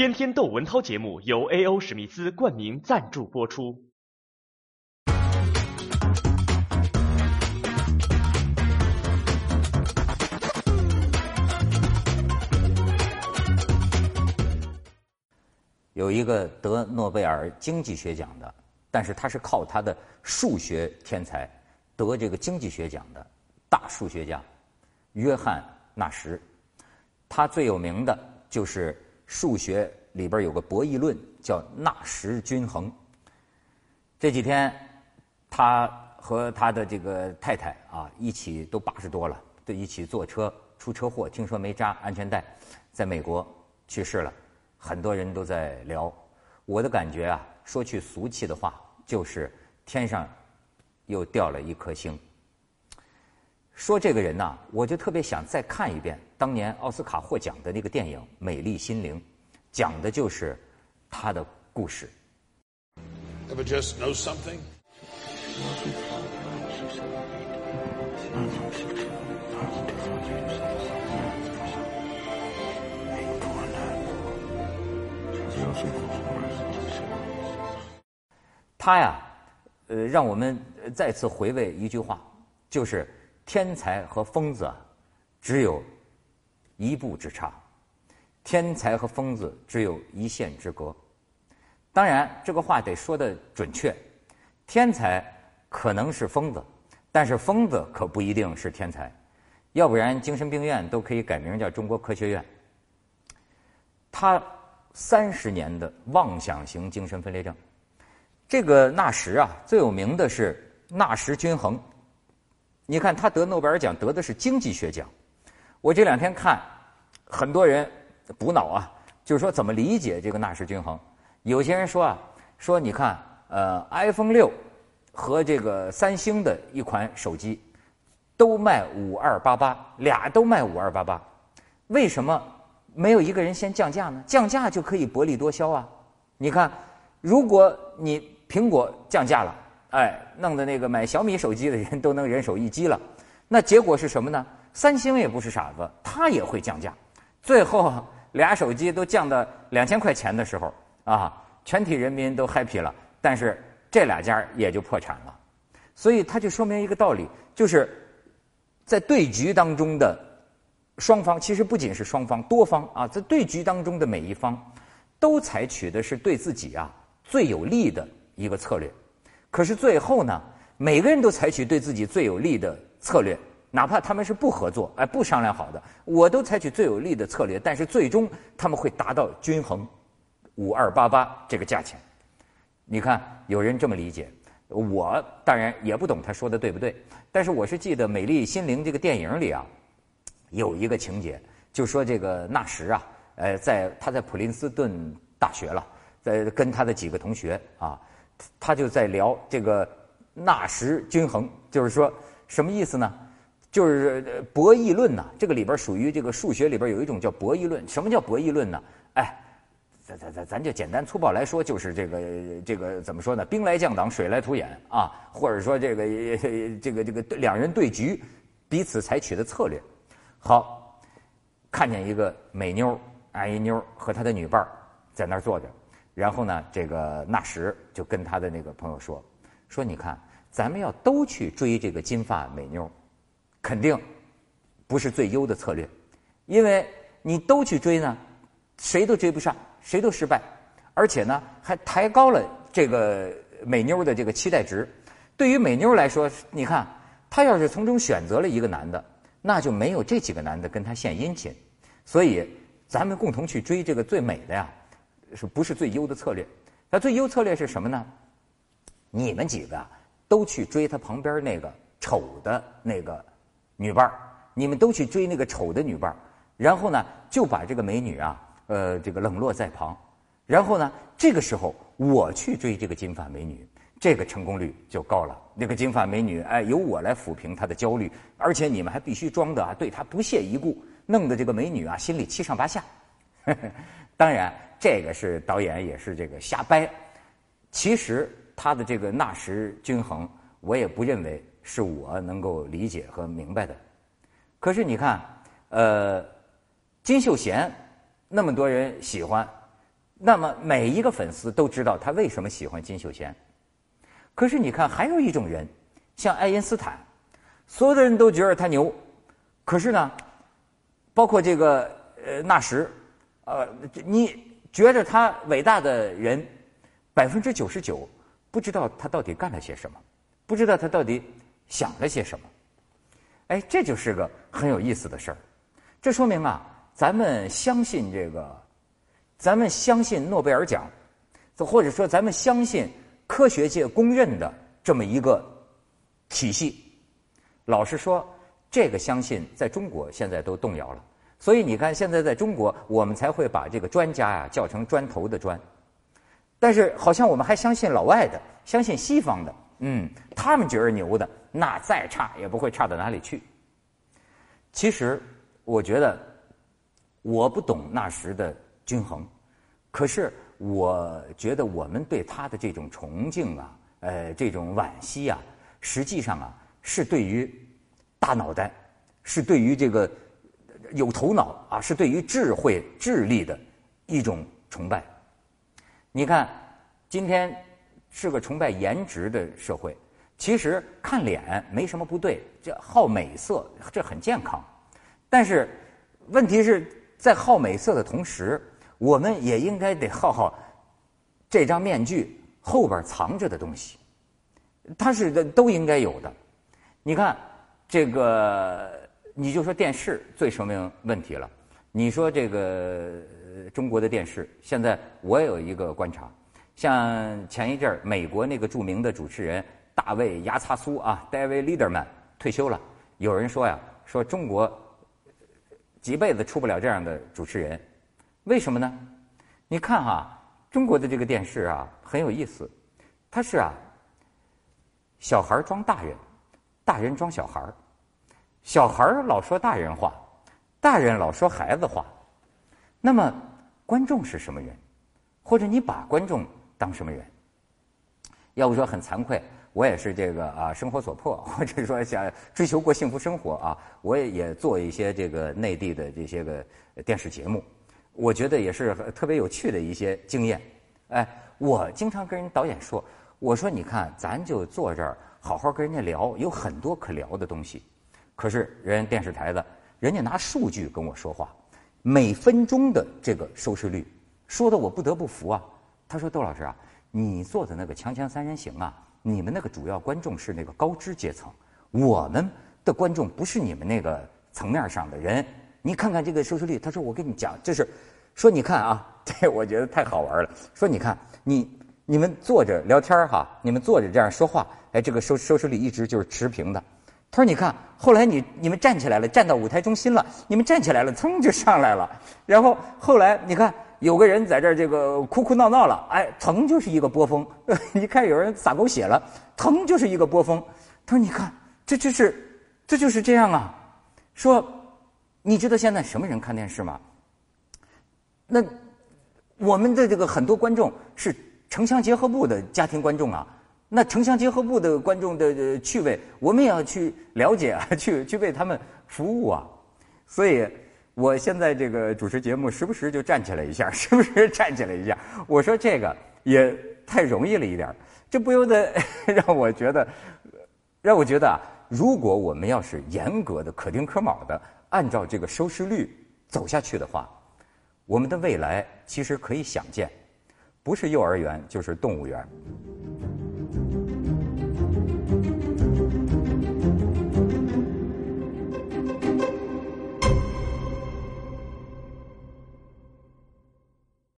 天天窦文涛节目由 A.O. 史密斯冠名赞助播出。有一个得诺贝尔经济学奖的，但是他是靠他的数学天才得这个经济学奖的大数学家约翰纳什。他最有名的就是数学里边有个博弈论，叫纳什均衡。这几天他和他的这个太太啊一起都八十多了，都一起坐车出车祸，听说没扎安全带，在美国去世了。很多人都在聊，我的感觉啊，说句俗气的话，就是天上又掉了一颗星。说这个人呐，我就特别想再看一遍当年奥斯卡获奖的那个电影《美丽心灵》，讲的就是他的故事。Ever just know something? 他呀，呃，让我们再次回味一句话，就是天才和疯子只有一步之差，天才和疯子只有一线之隔。当然，这个话得说的准确，天才可能是疯子，但是疯子可不一定是天才，要不然精神病院都可以改名叫中国科学院。他三十年的妄想型精神分裂症。这个纳什啊，最有名的是纳什均衡。你看他得诺贝尔奖得的是经济学奖。我这两天看很多人补脑啊，就是说怎么理解这个纳什均衡。有些人说啊，说你看呃，iPhone 六和这个三星的一款手机都卖五二八八，俩都卖五二八八，为什么没有一个人先降价呢？降价就可以薄利多销啊！你看，如果你苹果降价了，哎，弄得那个买小米手机的人都能人手一机了。那结果是什么呢？三星也不是傻子，它也会降价。最后俩手机都降到两千块钱的时候，啊，全体人民都 happy 了。但是这俩家也就破产了。所以它就说明一个道理，就是在对局当中的双方，其实不仅是双方，多方啊，在对局当中的每一方，都采取的是对自己啊最有利的。一个策略，可是最后呢，每个人都采取对自己最有利的策略，哪怕他们是不合作，哎，不商量好的，我都采取最有利的策略，但是最终他们会达到均衡，五二八八这个价钱。你看，有人这么理解，我当然也不懂他说的对不对，但是我是记得《美丽心灵》这个电影里啊，有一个情节，就说这个纳什啊，呃，在他在普林斯顿大学了，在跟他的几个同学啊。他就在聊这个纳什均衡，就是说什么意思呢？就是博弈论呐。这个里边属于这个数学里边有一种叫博弈论。什么叫博弈论呢？哎，咱咱咱咱就简单粗暴来说，就是这个这个怎么说呢？兵来将挡，水来土掩啊，或者说这个 这个这个两人对局，彼此采取的策略。好，看见一个美妞，啊一妞和他的女伴在那儿坐着。然后呢，这个纳什就跟他的那个朋友说：“说你看，咱们要都去追这个金发美妞，肯定不是最优的策略，因为你都去追呢，谁都追不上，谁都失败，而且呢，还抬高了这个美妞的这个期待值。对于美妞来说，你看，她要是从中选择了一个男的，那就没有这几个男的跟她献殷勤。所以，咱们共同去追这个最美的呀。”是不是最优的策略？那最优策略是什么呢？你们几个都去追他旁边那个丑的那个女伴儿，你们都去追那个丑的女伴儿，然后呢，就把这个美女啊，呃，这个冷落在旁。然后呢，这个时候我去追这个金发美女，这个成功率就高了。那个金发美女，哎，由我来抚平她的焦虑，而且你们还必须装的啊，对她不屑一顾，弄得这个美女啊心里七上八下。当然。这个是导演也是这个瞎掰，其实他的这个纳什均衡，我也不认为是我能够理解和明白的。可是你看，呃，金秀贤那么多人喜欢，那么每一个粉丝都知道他为什么喜欢金秀贤。可是你看，还有一种人，像爱因斯坦，所有的人都觉得他牛，可是呢，包括这个呃纳什，呃，你觉着他伟大的人，百分之九十九不知道他到底干了些什么，不知道他到底想了些什么。哎，这就是个很有意思的事儿。这说明啊，咱们相信这个，咱们相信诺贝尔奖，或者说咱们相信科学界公认的这么一个体系。老实说，这个相信在中国现在都动摇了。所以你看，现在在中国，我们才会把这个专家呀叫成砖头的砖。但是好像我们还相信老外的，相信西方的，嗯，他们觉得牛的，那再差也不会差到哪里去。其实。我觉得我不懂那时的均衡，可是我觉得我们对他的这种崇敬啊，呃，这种惋惜啊，实际上啊，是对于大脑袋，是对于这个有头脑啊，是对于智慧、智力的一种崇拜。你看，今天是个崇拜颜值的社会，其实看脸没什么不对，这好美色，这很健康。但是，问题是在好美色的同时，我们也应该得好好这张面具后边藏着的东西，它是都应该有的。你看，这个你就说电视最说明问题了。你说这个中国的电视，现在我有一个观察，像前一阵儿美国那个著名的主持人大卫牙擦苏啊，David Letterman 退休了，有人说呀，说中国。几辈子出不了这样的主持人，为什么呢？你看哈，中国的这个电视啊很有意思，它是啊，小孩装大人，大人装小孩小孩老说大人话，大人老说孩子话。那么观众是什么人？或者你把观众当什么人？要不说很惭愧。我也是这个啊，生活所迫，或者说想追求过幸福生活啊，我也也做一些这个内地的这些个电视节目，我觉得也是特别有趣的一些经验。哎，我经常跟人导演说，我说你看，咱就坐这儿好好跟人家聊，有很多可聊的东西。可是人电视台的，人家拿数据跟我说话，每分钟的这个收视率，说的我不得不服啊。他说：“窦老师啊，你做的那个《锵锵三人行》啊。”你们那个主要观众是那个高知阶层，我们的观众不是你们那个层面上的人。你看看这个收视率，他说我跟你讲，就是说你看啊，这我觉得太好玩了。说你看你你们坐着聊天哈，你们坐着这样说话，哎，这个收收视率一直就是持平的。他说你看，后来你你们站起来了，站到舞台中心了，你们站起来了，噌就上来了。然后后来你看。有个人在这儿这个哭哭闹闹了，哎，疼就是一个波峰。你看有人撒狗血了，疼就是一个波峰。他说：“你看，这就是这就是这样啊。”说，你知道现在什么人看电视吗？那我们的这个很多观众是城乡结合部的家庭观众啊。那城乡结合部的观众的趣味，我们也要去了解啊，去去为他们服务啊。所以。我现在这个主持节目，时不时就站起来一下，时不时站起来一下。我说这个也太容易了一点这不由得 让我觉得，让我觉得啊，如果我们要是严格的可丁可卯的按照这个收视率走下去的话，我们的未来其实可以想见，不是幼儿园就是动物园。